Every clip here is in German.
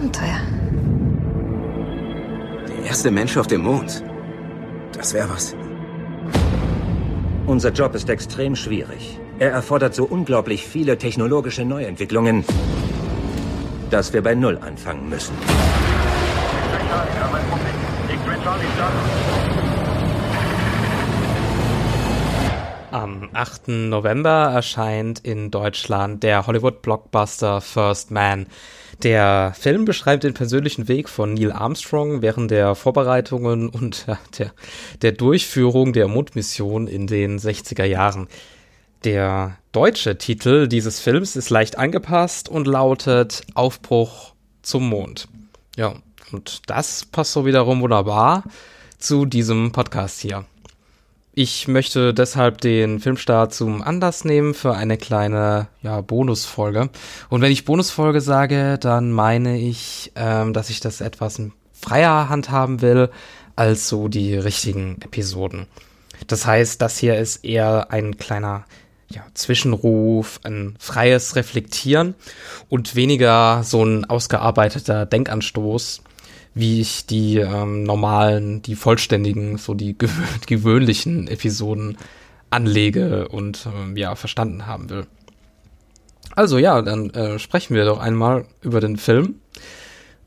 Abenteuer. Der erste Mensch auf dem Mond. Das wäre was. Unser Job ist extrem schwierig. Er erfordert so unglaublich viele technologische Neuentwicklungen, dass wir bei Null anfangen müssen. Am 8. November erscheint in Deutschland der Hollywood-Blockbuster First Man. Der Film beschreibt den persönlichen Weg von Neil Armstrong während der Vorbereitungen und ja, der, der Durchführung der Mondmission in den 60er Jahren. Der deutsche Titel dieses Films ist leicht angepasst und lautet Aufbruch zum Mond. Ja, und das passt so wiederum wunderbar zu diesem Podcast hier. Ich möchte deshalb den Filmstart zum Anlass nehmen für eine kleine ja, Bonusfolge. Und wenn ich Bonusfolge sage, dann meine ich, ähm, dass ich das etwas freier handhaben will als so die richtigen Episoden. Das heißt, das hier ist eher ein kleiner ja, Zwischenruf, ein freies Reflektieren und weniger so ein ausgearbeiteter Denkanstoß, wie ich die ähm, normalen, die vollständigen, so die gewö gewöhnlichen Episoden anlege und ähm, ja, verstanden haben will. Also ja, dann äh, sprechen wir doch einmal über den Film.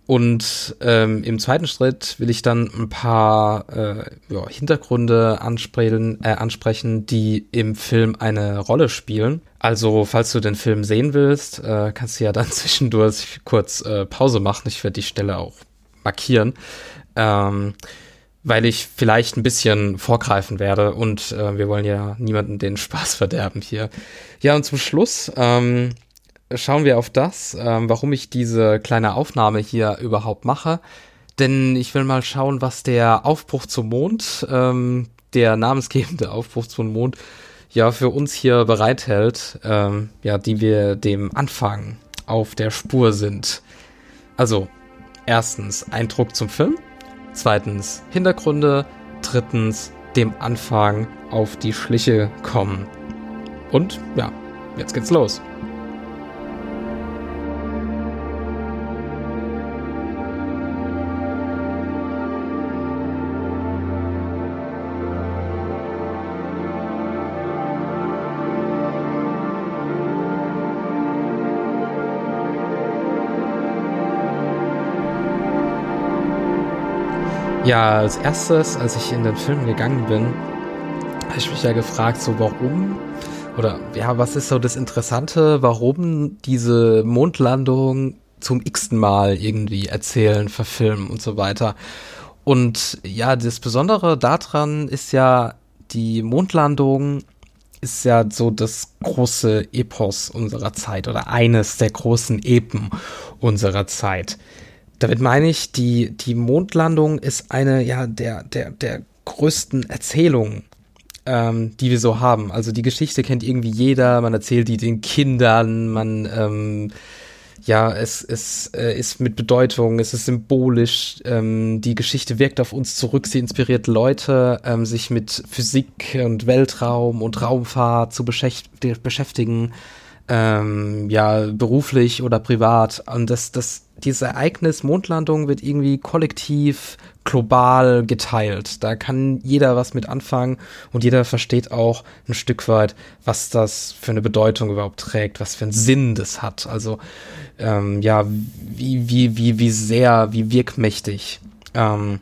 Und ähm, im zweiten Schritt will ich dann ein paar äh, ja, Hintergründe ansprechen, äh, ansprechen, die im Film eine Rolle spielen. Also, falls du den Film sehen willst, äh, kannst du ja dann zwischendurch kurz äh, Pause machen. Ich werde die Stelle auch markieren, ähm, weil ich vielleicht ein bisschen vorgreifen werde und äh, wir wollen ja niemanden den Spaß verderben hier. Ja, und zum Schluss ähm, schauen wir auf das, ähm, warum ich diese kleine Aufnahme hier überhaupt mache. Denn ich will mal schauen, was der Aufbruch zum Mond, ähm, der namensgebende Aufbruch zum Mond, ja für uns hier bereithält, ähm, ja, die wir dem Anfang auf der Spur sind. Also, erstens Eindruck zum Film, zweitens Hintergründe, drittens dem Anfang auf die Schliche kommen. Und ja, jetzt geht's los. Ja, als erstes, als ich in den Film gegangen bin, habe ich mich ja gefragt, so warum oder ja, was ist so das Interessante, warum diese Mondlandung zum x-ten Mal irgendwie erzählen, verfilmen und so weiter. Und ja, das Besondere daran ist ja, die Mondlandung ist ja so das große Epos unserer Zeit oder eines der großen Epen unserer Zeit. Damit meine ich, die, die Mondlandung ist eine ja der, der, der größten Erzählungen, ähm, die wir so haben. Also die Geschichte kennt irgendwie jeder, man erzählt die den Kindern, man ähm, ja, es, es äh, ist mit Bedeutung, es ist symbolisch, ähm, die Geschichte wirkt auf uns zurück, sie inspiriert Leute, ähm, sich mit Physik und Weltraum und Raumfahrt zu beschäftigen, ähm, ja, beruflich oder privat. Und das, das, dieses Ereignis Mondlandung wird irgendwie kollektiv, global geteilt. Da kann jeder was mit anfangen und jeder versteht auch ein Stück weit, was das für eine Bedeutung überhaupt trägt, was für einen Sinn das hat. Also ähm, ja, wie, wie, wie, wie sehr, wie wirkmächtig ähm,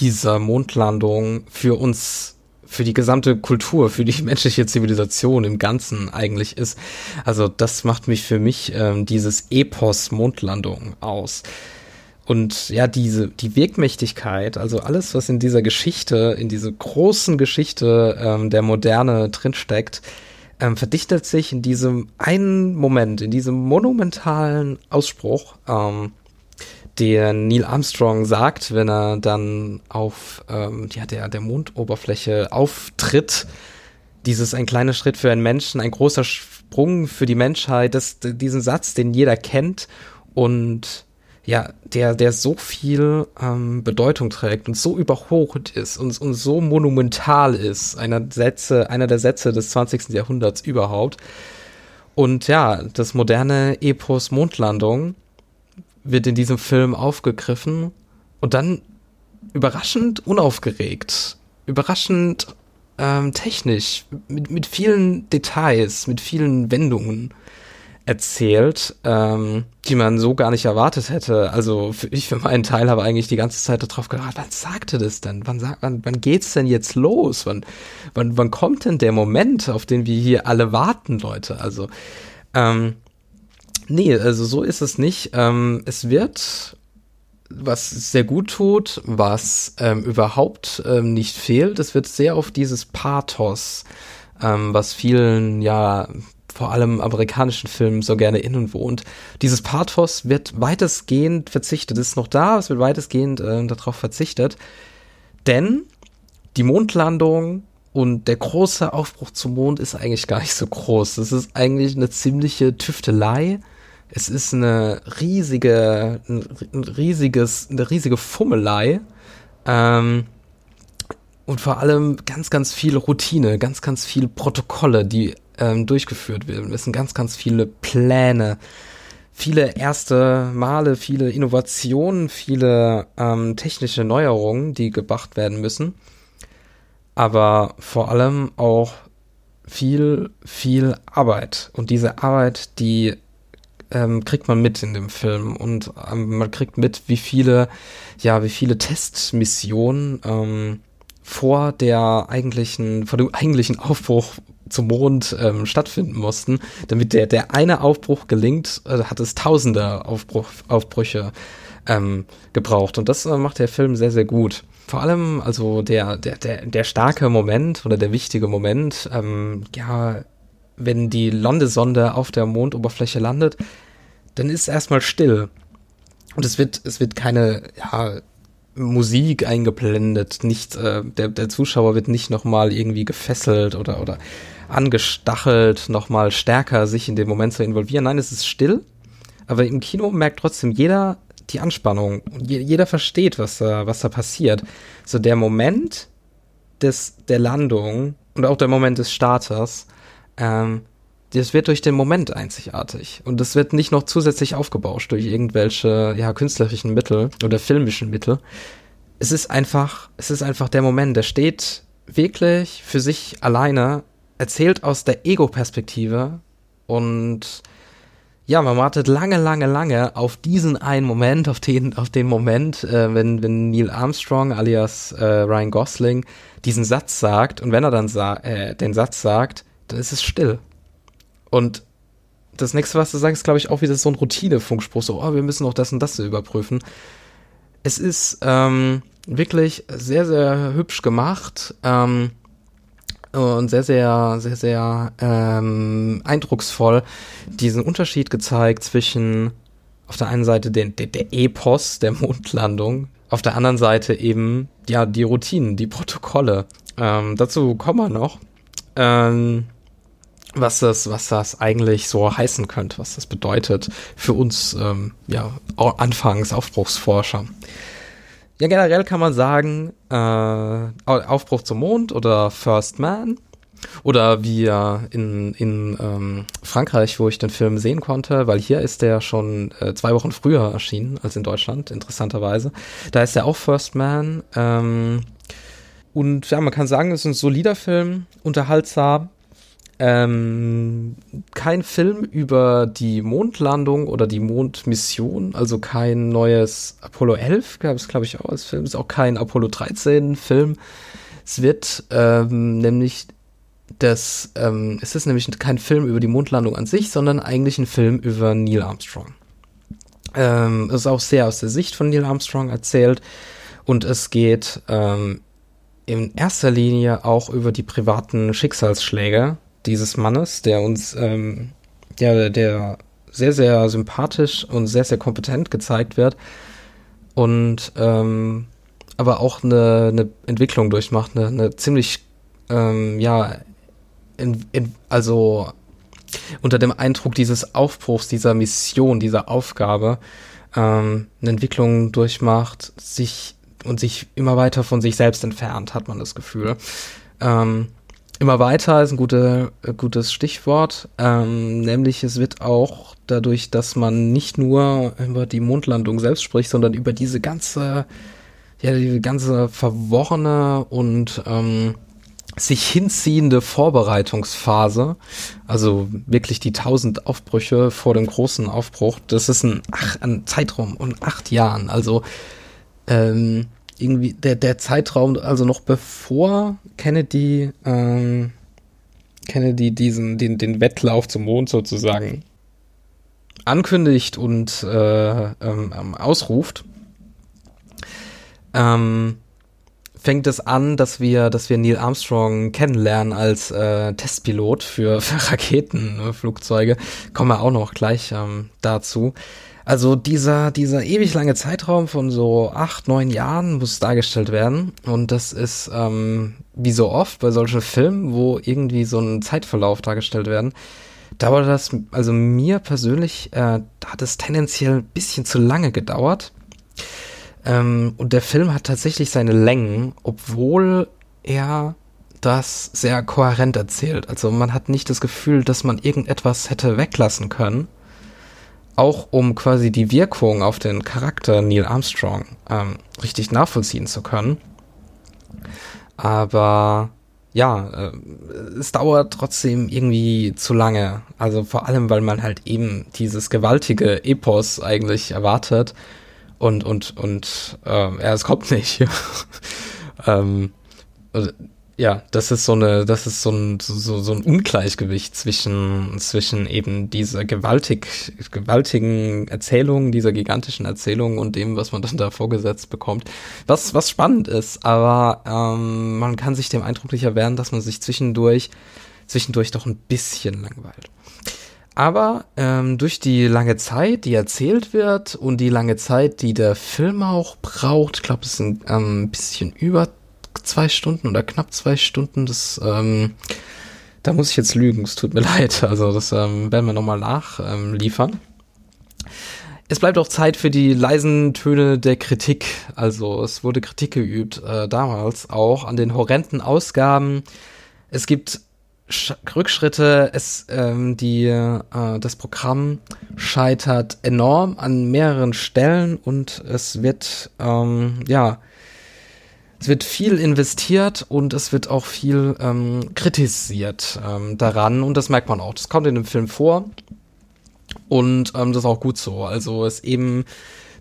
diese Mondlandung für uns für die gesamte Kultur, für die menschliche Zivilisation im Ganzen eigentlich ist. Also das macht mich für mich ähm, dieses Epos Mondlandung aus. Und ja, diese, die Wirkmächtigkeit, also alles, was in dieser Geschichte, in dieser großen Geschichte ähm, der Moderne drinsteckt, ähm, verdichtet sich in diesem einen Moment, in diesem monumentalen Ausspruch, ähm, der Neil Armstrong sagt, wenn er dann auf ähm, ja, der, der Mondoberfläche auftritt. Dieses ein kleiner Schritt für einen Menschen, ein großer Sprung für die Menschheit, das, diesen Satz, den jeder kennt und ja, der, der so viel ähm, Bedeutung trägt und so überholt ist und, und so monumental ist, einer Sätze, einer der Sätze des 20. Jahrhunderts überhaupt. Und ja, das moderne Epos Mondlandung wird in diesem Film aufgegriffen und dann überraschend unaufgeregt, überraschend ähm, technisch, mit, mit vielen Details, mit vielen Wendungen erzählt, ähm, die man so gar nicht erwartet hätte. Also für, ich für meinen Teil habe eigentlich die ganze Zeit darauf gewartet, wann sagt er das denn? Wann, sagt, wann, wann geht's denn jetzt los? Wann, wann, wann kommt denn der Moment, auf den wir hier alle warten, Leute? Also, ähm, nee, also so ist es nicht. Ähm, es wird was sehr gut tut, was ähm, überhaupt ähm, nicht fehlt. Es wird sehr auf dieses Pathos, ähm, was vielen ja vor allem amerikanischen Filmen so gerne innen wohnt. Dieses Pathos wird weitestgehend verzichtet, ist noch da, es wird weitestgehend äh, darauf verzichtet, denn die Mondlandung und der große Aufbruch zum Mond ist eigentlich gar nicht so groß. Es ist eigentlich eine ziemliche Tüftelei. Es ist eine riesige, ein riesiges, eine riesige Fummelei. Ähm, und vor allem ganz, ganz viel Routine, ganz, ganz viel Protokolle, die ähm, durchgeführt werden. Sind ganz, ganz viele Pläne, viele erste Male, viele Innovationen, viele ähm, technische Neuerungen, die gebracht werden müssen. Aber vor allem auch viel, viel Arbeit. Und diese Arbeit, die ähm, kriegt man mit in dem Film und ähm, man kriegt mit, wie viele, ja, wie viele Testmissionen ähm, vor der eigentlichen, vor dem eigentlichen Aufbruch zum Mond ähm, stattfinden mussten. Damit der, der eine Aufbruch gelingt, äh, hat es tausende Aufbruch, Aufbrüche ähm, gebraucht. Und das äh, macht der Film sehr, sehr gut. Vor allem, also der, der, der, der starke Moment oder der wichtige Moment, ähm, ja, wenn die Landesonde auf der Mondoberfläche landet, dann ist erstmal still. Und es wird, es wird keine, ja, Musik eingeblendet, nicht, äh, der, der Zuschauer wird nicht nochmal irgendwie gefesselt oder, oder angestachelt, nochmal stärker sich in den Moment zu involvieren. Nein, es ist still, aber im Kino merkt trotzdem jeder die Anspannung. Jeder versteht, was da, was da passiert. So der Moment des, der Landung und auch der Moment des Starters, ähm, das wird durch den Moment einzigartig. Und das wird nicht noch zusätzlich aufgebauscht durch irgendwelche, ja, künstlerischen Mittel oder filmischen Mittel. Es ist einfach, es ist einfach der Moment, der steht wirklich für sich alleine erzählt aus der Ego-Perspektive und ja, man wartet lange, lange, lange auf diesen einen Moment, auf den, auf den Moment, äh, wenn, wenn Neil Armstrong alias äh, Ryan Gosling diesen Satz sagt und wenn er dann sa äh, den Satz sagt, dann ist es still. Und das nächste, was du sagst, ist, glaube ich, auch wieder so ein Routine-Funkspruch, so, oh, wir müssen noch das und das überprüfen. Es ist ähm, wirklich sehr, sehr hübsch gemacht. Ähm, und sehr, sehr, sehr, sehr ähm, eindrucksvoll diesen Unterschied gezeigt zwischen auf der einen Seite der, der, der Epos der Mondlandung, auf der anderen Seite eben ja die Routinen, die Protokolle. Ähm, dazu kommen wir noch. Ähm, was das, was das eigentlich so heißen könnte, was das bedeutet für uns, ähm, ja, anfangs Aufbruchsforscher. Ja, generell kann man sagen, äh, Aufbruch zum Mond oder First Man. Oder wie in, in ähm, Frankreich, wo ich den Film sehen konnte, weil hier ist der schon äh, zwei Wochen früher erschienen als in Deutschland, interessanterweise. Da ist er auch First Man. Ähm, und ja, man kann sagen, es ist ein solider Film, unterhaltsam, ähm, kein Film über die Mondlandung oder die Mondmission, also kein neues Apollo 11 gab es, glaube ich, auch als Film. Ist auch kein Apollo 13 Film. Es wird ähm, nämlich das, ähm, es ist nämlich kein Film über die Mondlandung an sich, sondern eigentlich ein Film über Neil Armstrong. Ähm, es ist auch sehr aus der Sicht von Neil Armstrong erzählt und es geht ähm, in erster Linie auch über die privaten Schicksalsschläge dieses Mannes, der uns, ähm, der, der sehr, sehr sympathisch und sehr, sehr kompetent gezeigt wird und ähm, aber auch eine, eine Entwicklung durchmacht, eine, eine ziemlich, ähm, ja, in, in, also unter dem Eindruck dieses Aufbruchs, dieser Mission, dieser Aufgabe, ähm, eine Entwicklung durchmacht, sich und sich immer weiter von sich selbst entfernt, hat man das Gefühl. Ähm, immer weiter ist ein gute, äh, gutes Stichwort. Ähm, nämlich es wird auch dadurch, dass man nicht nur über die Mondlandung selbst spricht, sondern über diese ganze, ja, die ganze verworrene und ähm, sich hinziehende Vorbereitungsphase, also wirklich die tausend Aufbrüche vor dem großen Aufbruch, das ist ein, ach, ein Zeitraum von acht Jahren. Also ähm, irgendwie der, der Zeitraum, also noch bevor Kennedy, ähm, Kennedy diesen, den, den Wettlauf zum Mond sozusagen ankündigt und äh, ähm, ähm ausruft, ähm, fängt es an, dass wir, dass wir Neil Armstrong kennenlernen als äh, Testpilot für, für Raketenflugzeuge. Kommen wir auch noch gleich ähm, dazu. Also dieser, dieser ewig lange Zeitraum von so acht, neun Jahren muss dargestellt werden. Und das ist, ähm, wie so oft bei solchen Filmen, wo irgendwie so ein Zeitverlauf dargestellt werden, dauert das, also mir persönlich, äh, hat es tendenziell ein bisschen zu lange gedauert. Ähm, und der Film hat tatsächlich seine Längen, obwohl er das sehr kohärent erzählt. Also man hat nicht das Gefühl, dass man irgendetwas hätte weglassen können auch um quasi die Wirkung auf den Charakter Neil Armstrong ähm, richtig nachvollziehen zu können. Aber ja, äh, es dauert trotzdem irgendwie zu lange. Also vor allem, weil man halt eben dieses gewaltige Epos eigentlich erwartet und und und äh, ja, es kommt nicht. ähm, ja, das ist so eine, das ist so ein, so, so ein Ungleichgewicht zwischen, zwischen eben dieser gewaltig, gewaltigen Erzählung, dieser gigantischen Erzählung und dem, was man dann da vorgesetzt bekommt. Was, was spannend ist, aber ähm, man kann sich dem Eindruck nicht erwehren, dass man sich zwischendurch, zwischendurch doch ein bisschen langweilt. Aber ähm, durch die lange Zeit, die erzählt wird und die lange Zeit, die der Film auch braucht, ich glaube, es sind ähm, ein bisschen über zwei Stunden oder knapp zwei Stunden. Das, ähm, da muss ich jetzt lügen, es tut mir leid. Also das ähm, werden wir nochmal nachliefern. Ähm, es bleibt auch Zeit für die leisen Töne der Kritik. Also es wurde Kritik geübt äh, damals auch an den horrenden Ausgaben. Es gibt Sch Rückschritte. Es ähm, die äh, das Programm scheitert enorm an mehreren Stellen und es wird ähm, ja es wird viel investiert und es wird auch viel ähm, kritisiert ähm, daran und das merkt man auch. Das kommt in dem Film vor und ähm, das ist auch gut so. Also ist eben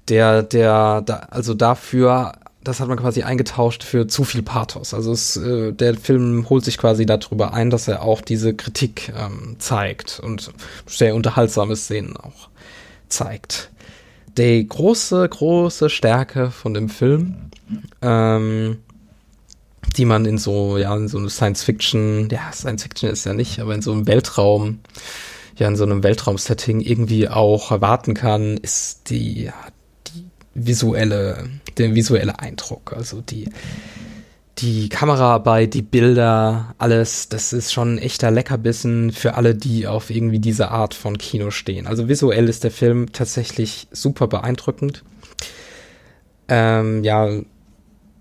der, der, da, also dafür, das hat man quasi eingetauscht für zu viel Pathos. Also es, äh, der Film holt sich quasi darüber ein, dass er auch diese Kritik ähm, zeigt und sehr unterhaltsame Szenen auch zeigt. Die große, große Stärke von dem Film ähm, die man in so, ja, in so einem Science-Fiction, ja, Science-Fiction ist ja nicht, aber in so einem Weltraum, ja, in so einem Weltraum-Setting irgendwie auch erwarten kann, ist die, die visuelle, der visuelle Eindruck, also die, die Kameraarbeit, die Bilder, alles, das ist schon ein echter Leckerbissen für alle, die auf irgendwie diese Art von Kino stehen. Also visuell ist der Film tatsächlich super beeindruckend. Ähm, ja,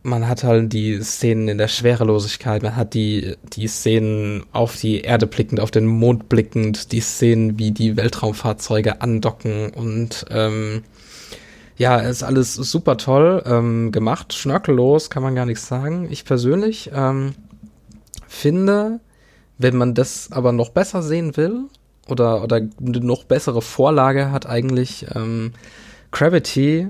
man hat halt die Szenen in der Schwerelosigkeit, man hat die, die Szenen auf die Erde blickend, auf den Mond blickend, die Szenen, wie die Weltraumfahrzeuge andocken und ähm, ja, ist alles super toll ähm, gemacht, schnörkellos, kann man gar nichts sagen. Ich persönlich ähm, finde, wenn man das aber noch besser sehen will oder, oder eine noch bessere Vorlage hat eigentlich ähm, Gravity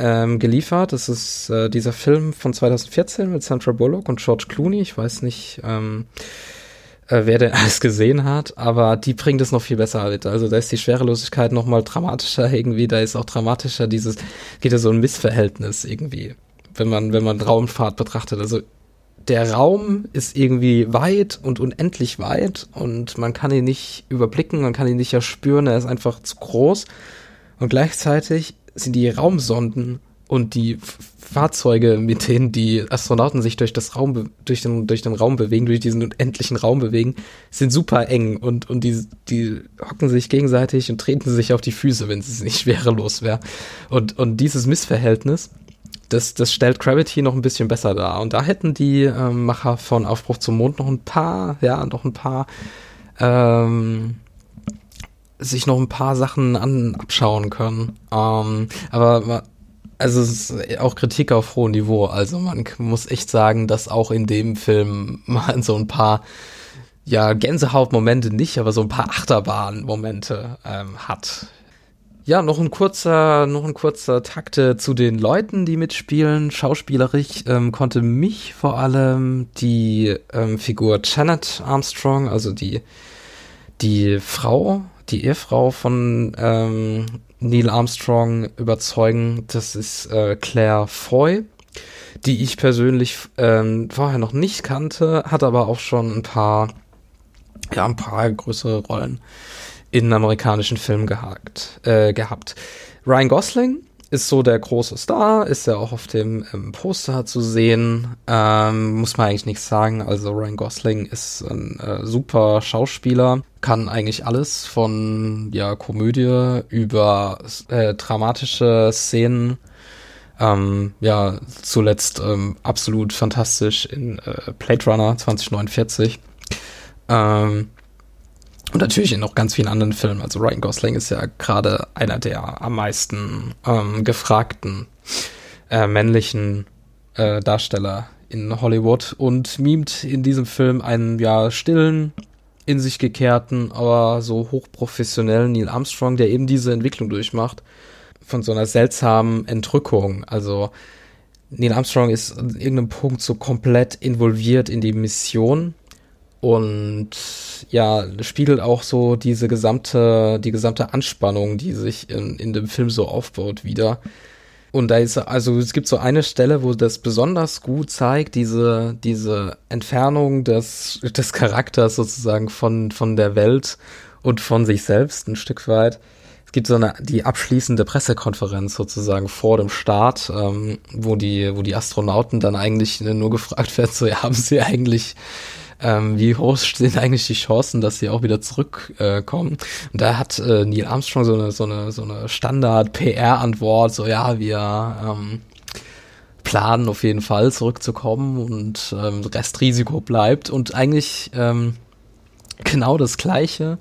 ähm, geliefert. Das ist äh, dieser Film von 2014 mit Sandra Bullock und George Clooney. Ich weiß nicht, ähm, äh, wer denn alles gesehen hat, aber die bringt es noch viel besser mit. Also da ist die Schwerelosigkeit noch mal dramatischer irgendwie. Da ist auch dramatischer dieses, geht ja so ein Missverhältnis irgendwie, wenn man, wenn man Raumfahrt betrachtet. Also der Raum ist irgendwie weit und unendlich weit und man kann ihn nicht überblicken, man kann ihn nicht erspüren, er ist einfach zu groß. Und gleichzeitig sind die Raumsonden und die Fahrzeuge, mit denen die Astronauten sich durch das Raum, durch den, durch den Raum bewegen, durch diesen unendlichen Raum bewegen, sind super eng und, und die, die hocken sich gegenseitig und treten sich auf die Füße, wenn es nicht schwerelos wäre. Und, und dieses Missverhältnis, das, das stellt Gravity noch ein bisschen besser dar. Und da hätten die ähm, Macher von Aufbruch zum Mond noch ein paar, ja, noch ein paar, ähm, sich noch ein paar Sachen an, abschauen können. Ähm, aber also es ist auch Kritik auf hohem Niveau. Also man muss echt sagen, dass auch in dem Film mal so ein paar ja, Gänsehautmomente nicht, aber so ein paar Achterbahnmomente ähm, hat. Ja, noch ein kurzer, noch ein kurzer Takte zu den Leuten, die mitspielen. Schauspielerisch ähm, konnte mich vor allem die ähm, Figur Janet Armstrong, also die, die Frau, die Ehefrau von ähm, Neil Armstrong überzeugen. Das ist äh, Claire Foy, die ich persönlich ähm, vorher noch nicht kannte, hat aber auch schon ein paar, ja, ein paar größere Rollen in amerikanischen Filmen gehakt, äh, gehabt. Ryan Gosling ist so der große Star, ist ja auch auf dem ähm, Poster zu sehen. Ähm, muss man eigentlich nichts sagen. Also Ryan Gosling ist ein äh, super Schauspieler, kann eigentlich alles von ja Komödie über äh, dramatische Szenen. Ähm, ja, zuletzt ähm, absolut fantastisch in äh, Blade Runner 2049. Ähm, und natürlich in noch ganz vielen anderen Filmen. Also Ryan Gosling ist ja gerade einer der am meisten ähm, gefragten äh, männlichen äh, Darsteller in Hollywood und mimt in diesem Film einen ja stillen, in sich gekehrten, aber so hochprofessionellen Neil Armstrong, der eben diese Entwicklung durchmacht von so einer seltsamen Entrückung. Also Neil Armstrong ist an irgendeinem Punkt so komplett involviert in die Mission und ja, spiegelt auch so diese gesamte, die gesamte Anspannung, die sich in, in dem Film so aufbaut, wieder. Und da ist, also es gibt so eine Stelle, wo das besonders gut zeigt, diese, diese Entfernung des, des Charakters sozusagen von, von der Welt und von sich selbst ein Stück weit. Es gibt so eine, die abschließende Pressekonferenz sozusagen vor dem Start, ähm, wo die, wo die Astronauten dann eigentlich nur gefragt werden, so, ja, haben sie eigentlich ähm, wie hoch sind eigentlich die Chancen, dass sie auch wieder zurückkommen? Äh, und da hat äh, Neil Armstrong so eine, so eine, so eine Standard-PR-Antwort, so ja, wir ähm, planen auf jeden Fall zurückzukommen und ähm, Restrisiko bleibt. Und eigentlich ähm, genau das Gleiche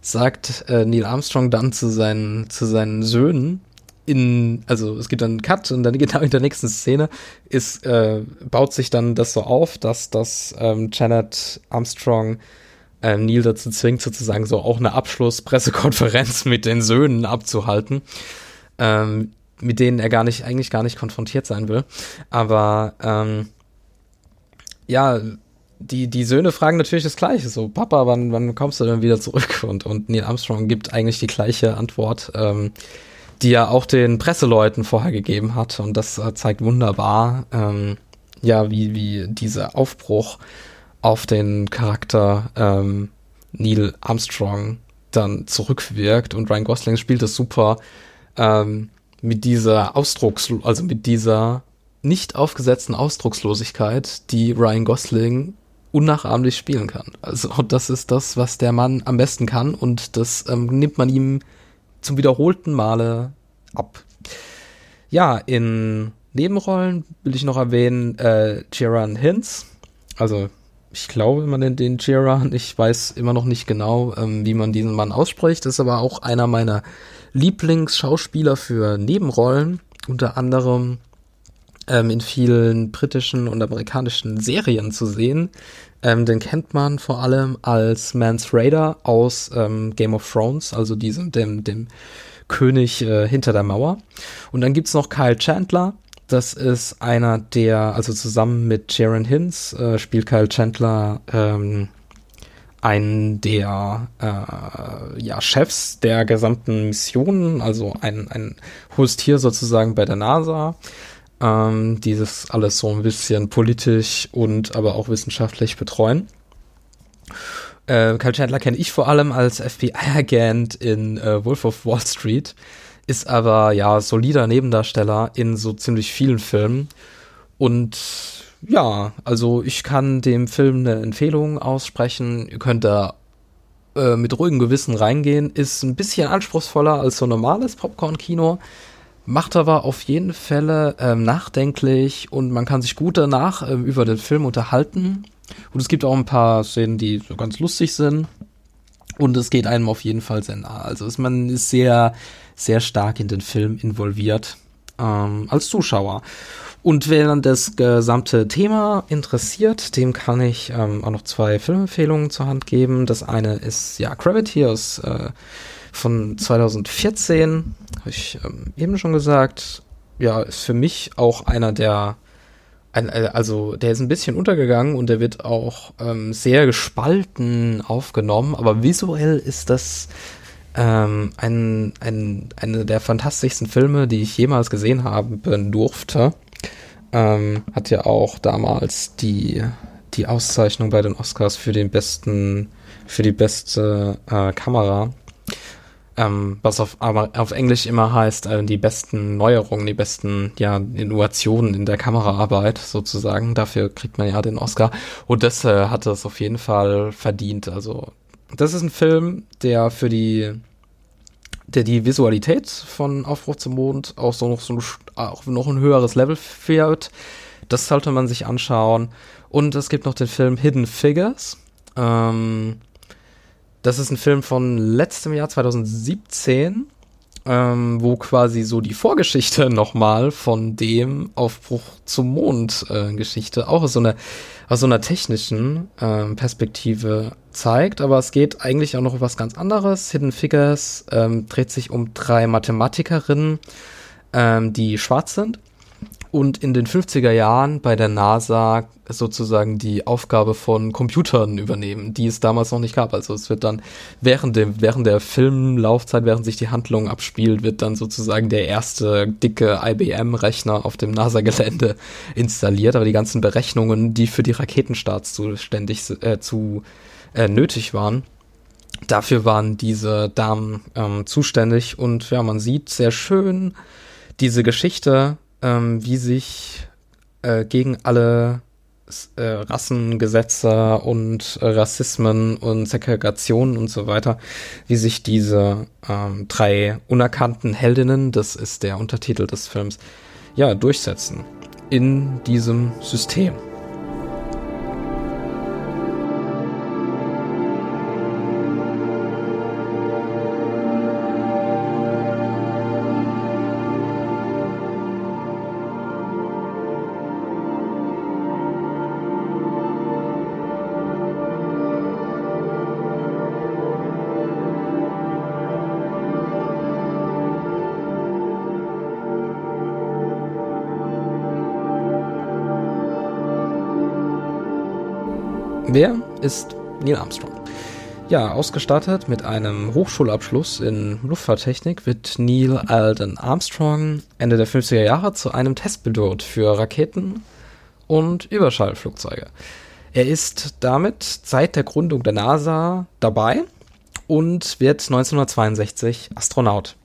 sagt äh, Neil Armstrong dann zu seinen, zu seinen Söhnen, in, also es gibt dann einen Cut und dann genau in der nächsten Szene ist, äh, baut sich dann das so auf, dass das ähm, Janet Armstrong äh, Neil dazu zwingt, sozusagen so auch eine Abschlusspressekonferenz mit den Söhnen abzuhalten, ähm, mit denen er gar nicht, eigentlich gar nicht konfrontiert sein will. Aber ähm, ja, die, die Söhne fragen natürlich das Gleiche, so, Papa, wann, wann kommst du denn wieder zurück? Und, und Neil Armstrong gibt eigentlich die gleiche Antwort. Ähm, die er auch den Presseleuten vorher gegeben hat. Und das äh, zeigt wunderbar, ähm, ja, wie, wie dieser Aufbruch auf den Charakter ähm, Neil Armstrong dann zurückwirkt. Und Ryan Gosling spielt es super ähm, mit dieser Ausdrucks, also mit dieser nicht aufgesetzten Ausdruckslosigkeit, die Ryan Gosling unnachahmlich spielen kann. Also das ist das, was der Mann am besten kann und das ähm, nimmt man ihm zum wiederholten Male ab. Ja, in Nebenrollen will ich noch erwähnen äh, Jiran Hinz. Also ich glaube, man nennt den Jiran. Ich weiß immer noch nicht genau, ähm, wie man diesen Mann ausspricht. Ist aber auch einer meiner Lieblingsschauspieler für Nebenrollen. Unter anderem ähm, in vielen britischen und amerikanischen Serien zu sehen. Ähm, den kennt man vor allem als Mans Raider aus ähm, Game of Thrones, also diesem, dem, dem König äh, hinter der Mauer. Und dann gibt's noch Kyle Chandler. Das ist einer der, also zusammen mit Sharon Hinz äh, spielt Kyle Chandler ähm, einen der äh, ja, Chefs der gesamten Mission, also ein, ein hohes Tier sozusagen bei der NASA. Ähm, dieses alles so ein bisschen politisch und aber auch wissenschaftlich betreuen. Äh, Kyle Chandler kenne ich vor allem als FBI-Agent in äh, Wolf of Wall Street, ist aber ja solider Nebendarsteller in so ziemlich vielen Filmen. Und ja, also ich kann dem Film eine Empfehlung aussprechen. Ihr könnt da äh, mit ruhigem Gewissen reingehen. Ist ein bisschen anspruchsvoller als so normales Popcorn-Kino. Macht aber auf jeden Fälle ähm, nachdenklich und man kann sich gut danach ähm, über den Film unterhalten. Und es gibt auch ein paar Szenen, die so ganz lustig sind. Und es geht einem auf jeden Fall sehr nah. Also ist, man ist sehr, sehr stark in den Film involviert ähm, als Zuschauer. Und wer dann das gesamte Thema interessiert, dem kann ich ähm, auch noch zwei Filmempfehlungen zur Hand geben. Das eine ist ja Gravity aus äh, von 2014, habe ich ähm, eben schon gesagt. Ja, ist für mich auch einer der ein, äh, also der ist ein bisschen untergegangen und der wird auch ähm, sehr gespalten aufgenommen, aber visuell ist das ähm, ein, ein, eine der fantastischsten Filme, die ich jemals gesehen haben durfte. Ähm, hat ja auch damals die, die Auszeichnung bei den Oscars für den besten, für die beste äh, Kamera. Ähm, was auf, auf Englisch immer heißt, äh, die besten Neuerungen, die besten ja, Innovationen in der Kameraarbeit sozusagen. Dafür kriegt man ja den Oscar. Das äh, hat es auf jeden Fall verdient. Also, das ist ein Film, der für die der die Visualität von Aufbruch zum Mond auch so noch so ein, auch noch ein höheres Level fährt. Das sollte man sich anschauen. Und es gibt noch den Film Hidden Figures. Ähm, das ist ein Film von letztem Jahr 2017, ähm, wo quasi so die Vorgeschichte nochmal von dem Aufbruch zum Mond äh, Geschichte auch aus so einer aus so einer technischen ähm, Perspektive zeigt, aber es geht eigentlich auch noch um was ganz anderes. Hidden Figures ähm, dreht sich um drei Mathematikerinnen, ähm, die schwarz sind und in den 50er Jahren bei der NASA sozusagen die Aufgabe von Computern übernehmen, die es damals noch nicht gab. Also es wird dann während dem, während der Filmlaufzeit, während sich die Handlung abspielt, wird dann sozusagen der erste dicke IBM-Rechner auf dem NASA-Gelände installiert. Aber die ganzen Berechnungen, die für die Raketenstarts zuständig, äh, zu, äh, nötig waren, dafür waren diese Damen ähm, zuständig und ja, man sieht sehr schön diese Geschichte ähm, wie sich äh, gegen alle äh, Rassengesetze und äh, Rassismen und Segregationen und so weiter, wie sich diese ähm, drei unerkannten Heldinnen, das ist der Untertitel des Films, ja, durchsetzen in diesem System. Ist Neil Armstrong? Ja, ausgestattet mit einem Hochschulabschluss in Luftfahrttechnik wird Neil Alden Armstrong Ende der 50er Jahre zu einem Testpilot für Raketen und Überschallflugzeuge. Er ist damit seit der Gründung der NASA dabei und wird 1962 Astronaut.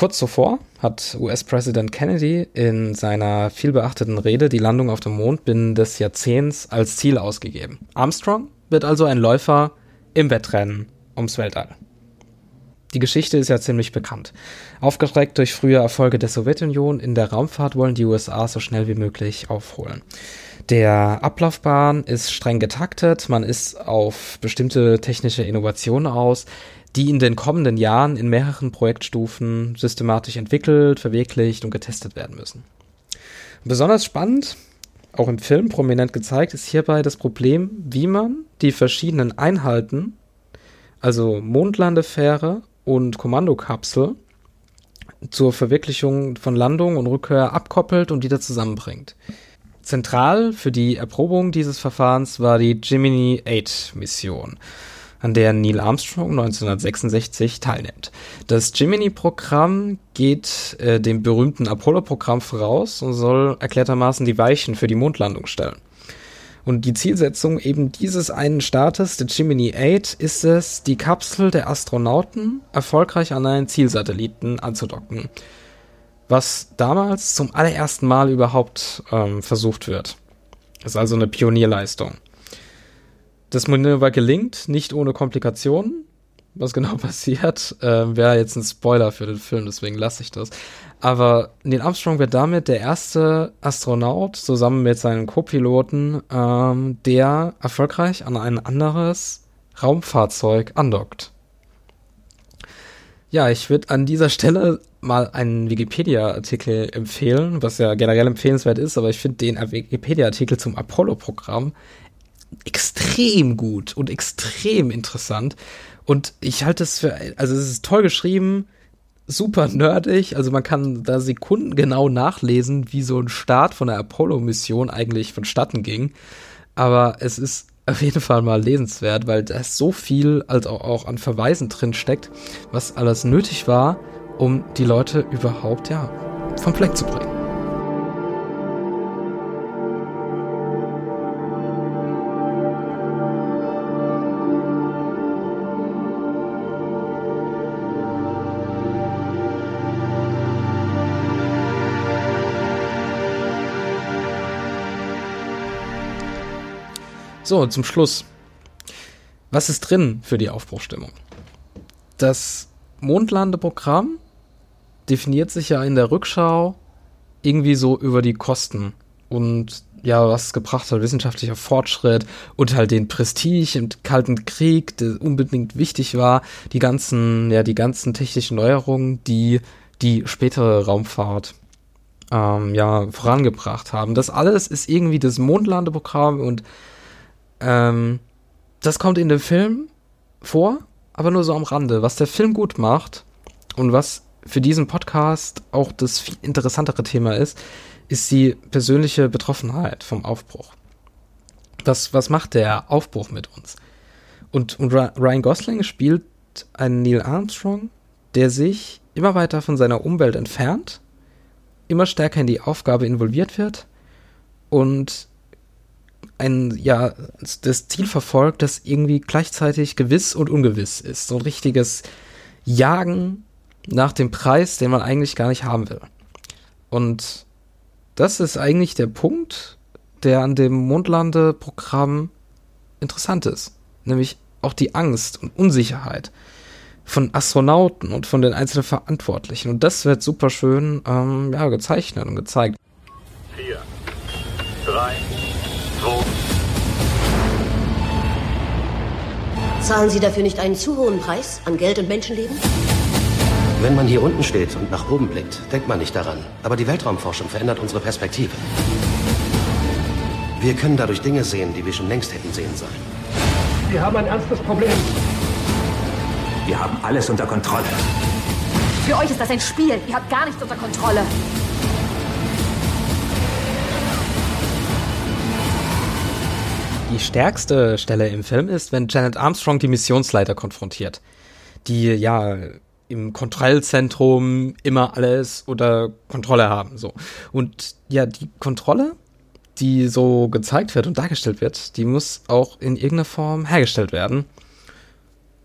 Kurz zuvor hat US-Präsident Kennedy in seiner vielbeachteten Rede die Landung auf dem Mond binnen des Jahrzehnts als Ziel ausgegeben. Armstrong wird also ein Läufer im Wettrennen ums Weltall. Die Geschichte ist ja ziemlich bekannt. Aufgeschreckt durch frühe Erfolge der Sowjetunion in der Raumfahrt wollen die USA so schnell wie möglich aufholen. Der Ablaufbahn ist streng getaktet, man ist auf bestimmte technische Innovationen aus, die in den kommenden Jahren in mehreren Projektstufen systematisch entwickelt, verwirklicht und getestet werden müssen. Besonders spannend, auch im Film prominent gezeigt, ist hierbei das Problem, wie man die verschiedenen Einheiten, also Mondlandefähre und Kommandokapsel, zur Verwirklichung von Landung und Rückkehr abkoppelt und wieder zusammenbringt. Zentral für die Erprobung dieses Verfahrens war die Gemini 8 Mission an der Neil Armstrong 1966 teilnimmt. Das Gemini-Programm geht äh, dem berühmten Apollo-Programm voraus und soll erklärtermaßen die Weichen für die Mondlandung stellen. Und die Zielsetzung eben dieses einen Staates, der Gemini 8, ist es, die Kapsel der Astronauten erfolgreich an einen Zielsatelliten anzudocken. Was damals zum allerersten Mal überhaupt ähm, versucht wird. Das ist also eine Pionierleistung. Das Manöver gelingt, nicht ohne Komplikationen. Was genau passiert, äh, wäre jetzt ein Spoiler für den Film, deswegen lasse ich das. Aber Neil Armstrong wird damit der erste Astronaut zusammen mit seinen Co-Piloten, ähm, der erfolgreich an ein anderes Raumfahrzeug andockt. Ja, ich würde an dieser Stelle mal einen Wikipedia-Artikel empfehlen, was ja generell empfehlenswert ist, aber ich finde den Wikipedia-Artikel zum Apollo-Programm extrem gut und extrem interessant. Und ich halte es für, also es ist toll geschrieben, super nerdig. Also man kann da sekundengenau nachlesen, wie so ein Start von der Apollo-Mission eigentlich vonstatten ging. Aber es ist auf jeden Fall mal lesenswert, weil da so viel als auch, an Verweisen drin steckt, was alles nötig war, um die Leute überhaupt ja vom Fleck zu bringen. So, zum Schluss. Was ist drin für die Aufbruchstimmung? Das Mondlandeprogramm definiert sich ja in der Rückschau irgendwie so über die Kosten und ja, was es gebracht hat, wissenschaftlicher Fortschritt und halt den Prestige im Kalten Krieg, der unbedingt wichtig war, die ganzen, ja, die ganzen technischen Neuerungen, die die spätere Raumfahrt ähm, ja vorangebracht haben. Das alles ist irgendwie das Mondlandeprogramm und ähm, das kommt in dem Film vor, aber nur so am Rande. Was der Film gut macht und was für diesen Podcast auch das viel interessantere Thema ist, ist die persönliche Betroffenheit vom Aufbruch. Was, was macht der Aufbruch mit uns? Und, und Ryan Gosling spielt einen Neil Armstrong, der sich immer weiter von seiner Umwelt entfernt, immer stärker in die Aufgabe involviert wird und ein, ja, das Ziel verfolgt, das irgendwie gleichzeitig gewiss und ungewiss ist. So ein richtiges Jagen nach dem Preis, den man eigentlich gar nicht haben will. Und das ist eigentlich der Punkt, der an dem Mondlandeprogramm interessant ist. Nämlich auch die Angst und Unsicherheit von Astronauten und von den einzelnen Verantwortlichen. Und das wird super schön ähm, ja, gezeichnet und gezeigt. Zahlen Sie dafür nicht einen zu hohen Preis an Geld und Menschenleben? Wenn man hier unten steht und nach oben blickt, denkt man nicht daran. Aber die Weltraumforschung verändert unsere Perspektive. Wir können dadurch Dinge sehen, die wir schon längst hätten sehen sollen. Wir haben ein ernstes Problem. Wir haben alles unter Kontrolle. Für euch ist das ein Spiel. Ihr habt gar nichts unter Kontrolle. Die stärkste Stelle im Film ist, wenn Janet Armstrong die Missionsleiter konfrontiert, die ja im Kontrollzentrum immer alles unter Kontrolle haben, so. Und ja, die Kontrolle, die so gezeigt wird und dargestellt wird, die muss auch in irgendeiner Form hergestellt werden.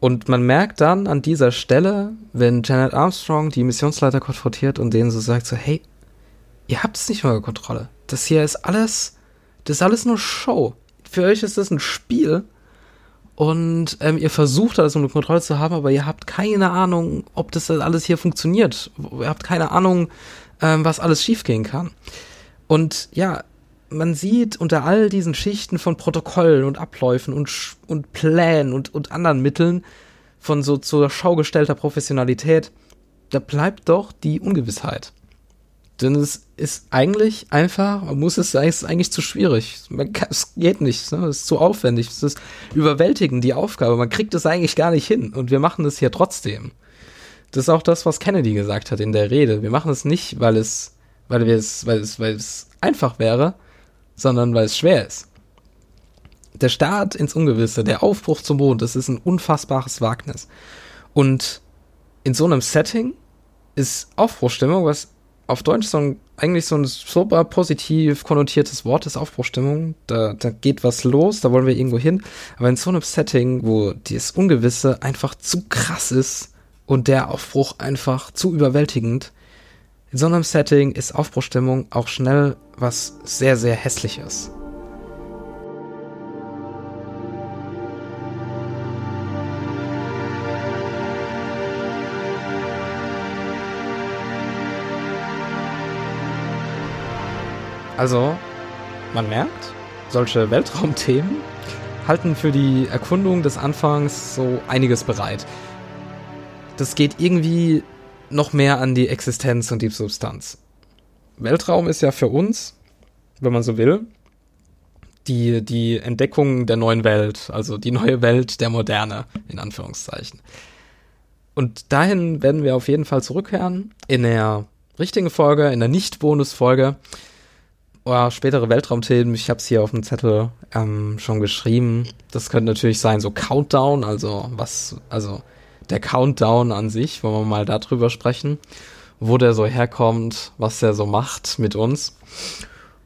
Und man merkt dann an dieser Stelle, wenn Janet Armstrong die Missionsleiter konfrontiert und denen so sagt so, hey, ihr habt es nicht mal Kontrolle. Das hier ist alles, das ist alles nur Show für euch ist das ein Spiel und ähm, ihr versucht alles unter Kontrolle zu haben, aber ihr habt keine Ahnung, ob das alles hier funktioniert. Ihr habt keine Ahnung, ähm, was alles schiefgehen kann. Und ja, man sieht unter all diesen Schichten von Protokollen und Abläufen und, und Plänen und, und anderen Mitteln von so zur Schau gestellter Professionalität, da bleibt doch die Ungewissheit. Denn es ist eigentlich einfach, man muss es sagen, es ist eigentlich zu schwierig. Kann, es geht nicht, ne? es ist zu aufwendig, es ist überwältigend, die Aufgabe. Man kriegt es eigentlich gar nicht hin und wir machen es hier trotzdem. Das ist auch das, was Kennedy gesagt hat in der Rede. Wir machen es nicht, weil es, weil wir es, weil es, weil es einfach wäre, sondern weil es schwer ist. Der Start ins Ungewisse, der Aufbruch zum Mond, das ist ein unfassbares Wagnis. Und in so einem Setting ist Aufbruchstimmung was auf Deutsch so ein, eigentlich so ein super positiv konnotiertes Wort ist Aufbruchstimmung. Da, da geht was los, da wollen wir irgendwo hin. Aber in so einem Setting, wo das Ungewisse einfach zu krass ist und der Aufbruch einfach zu überwältigend, in so einem Setting ist Aufbruchstimmung auch schnell was sehr, sehr hässliches. Also, man merkt, solche Weltraumthemen halten für die Erkundung des Anfangs so einiges bereit. Das geht irgendwie noch mehr an die Existenz und die Substanz. Weltraum ist ja für uns, wenn man so will, die, die Entdeckung der neuen Welt, also die neue Welt der Moderne, in Anführungszeichen. Und dahin werden wir auf jeden Fall zurückkehren, in der richtigen Folge, in der Nicht-Bonus-Folge. Oh, spätere Weltraumthemen, ich habe es hier auf dem Zettel ähm, schon geschrieben. Das könnte natürlich sein, so Countdown, also was, also der Countdown an sich, wollen wir mal darüber sprechen, wo der so herkommt, was der so macht mit uns.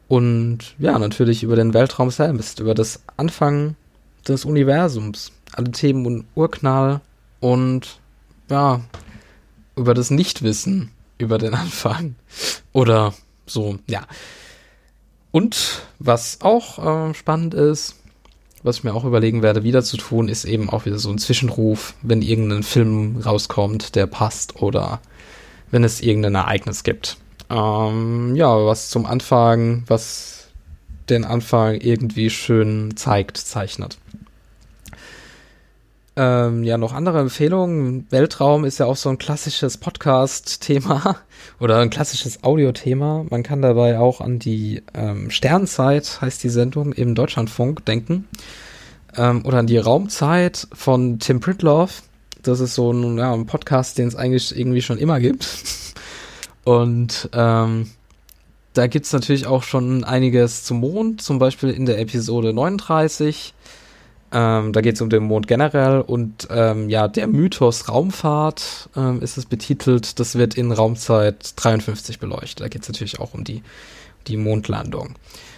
Und ja, natürlich über den Weltraum selbst, über das Anfang des Universums, alle Themen und Urknall und ja, über das Nichtwissen über den Anfang. Oder so, ja. Und was auch äh, spannend ist, was ich mir auch überlegen werde, wieder zu tun, ist eben auch wieder so ein Zwischenruf, wenn irgendein Film rauskommt, der passt oder wenn es irgendein Ereignis gibt. Ähm, ja, was zum Anfang, was den Anfang irgendwie schön zeigt, zeichnet. Ähm, ja, noch andere Empfehlungen. Weltraum ist ja auch so ein klassisches Podcast-Thema oder ein klassisches Audio-Thema. Man kann dabei auch an die ähm, Sternzeit, heißt die Sendung, im Deutschlandfunk denken. Ähm, oder an die Raumzeit von Tim Pritloff. Das ist so ein, ja, ein Podcast, den es eigentlich irgendwie schon immer gibt. Und ähm, da gibt's natürlich auch schon einiges zum Mond, zum Beispiel in der Episode 39. Ähm, da geht's um den Mond generell und ähm, ja, der Mythos Raumfahrt ähm, ist es betitelt. Das wird in Raumzeit 53 beleuchtet. Da geht's natürlich auch um die, die Mondlandung.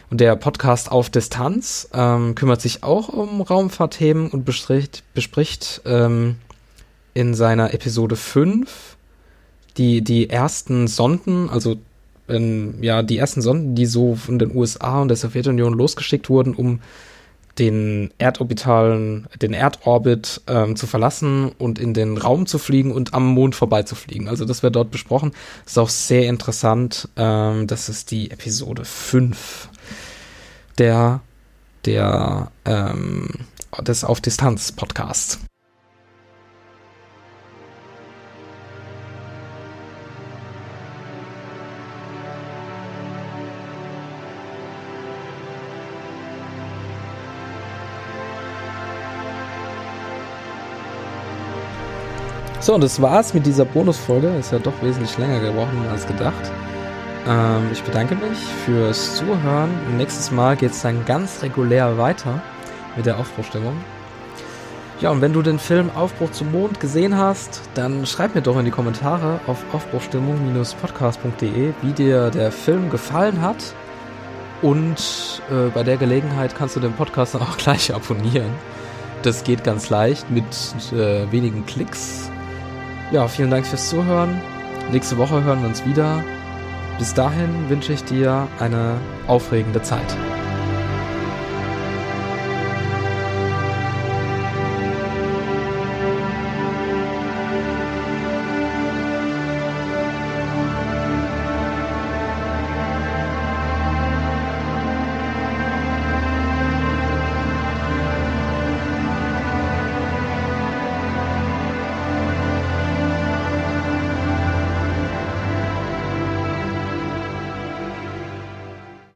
Und der Podcast auf Distanz ähm, kümmert sich auch um Raumfahrtthemen und bespricht, bespricht ähm, in seiner Episode 5 die, die ersten Sonden, also ähm, ja, die ersten Sonden, die so von den USA und der Sowjetunion losgeschickt wurden, um den erdorbitalen, den Erdorbit ähm, zu verlassen und in den Raum zu fliegen und am Mond vorbeizufliegen. Also das wird dort besprochen. Ist auch sehr interessant. Ähm, das ist die Episode 5 der, der ähm, des Auf Distanz Podcasts. So, und das war's mit dieser Bonusfolge. Ist ja doch wesentlich länger geworden als gedacht. Ähm, ich bedanke mich fürs Zuhören. Nächstes Mal geht's dann ganz regulär weiter mit der Aufbruchstimmung. Ja, und wenn du den Film Aufbruch zum Mond gesehen hast, dann schreib mir doch in die Kommentare auf aufbruchstimmung-podcast.de, wie dir der Film gefallen hat. Und äh, bei der Gelegenheit kannst du den Podcast dann auch gleich abonnieren. Das geht ganz leicht mit äh, wenigen Klicks ja, vielen Dank fürs Zuhören. Nächste Woche hören wir uns wieder. Bis dahin wünsche ich dir eine aufregende Zeit.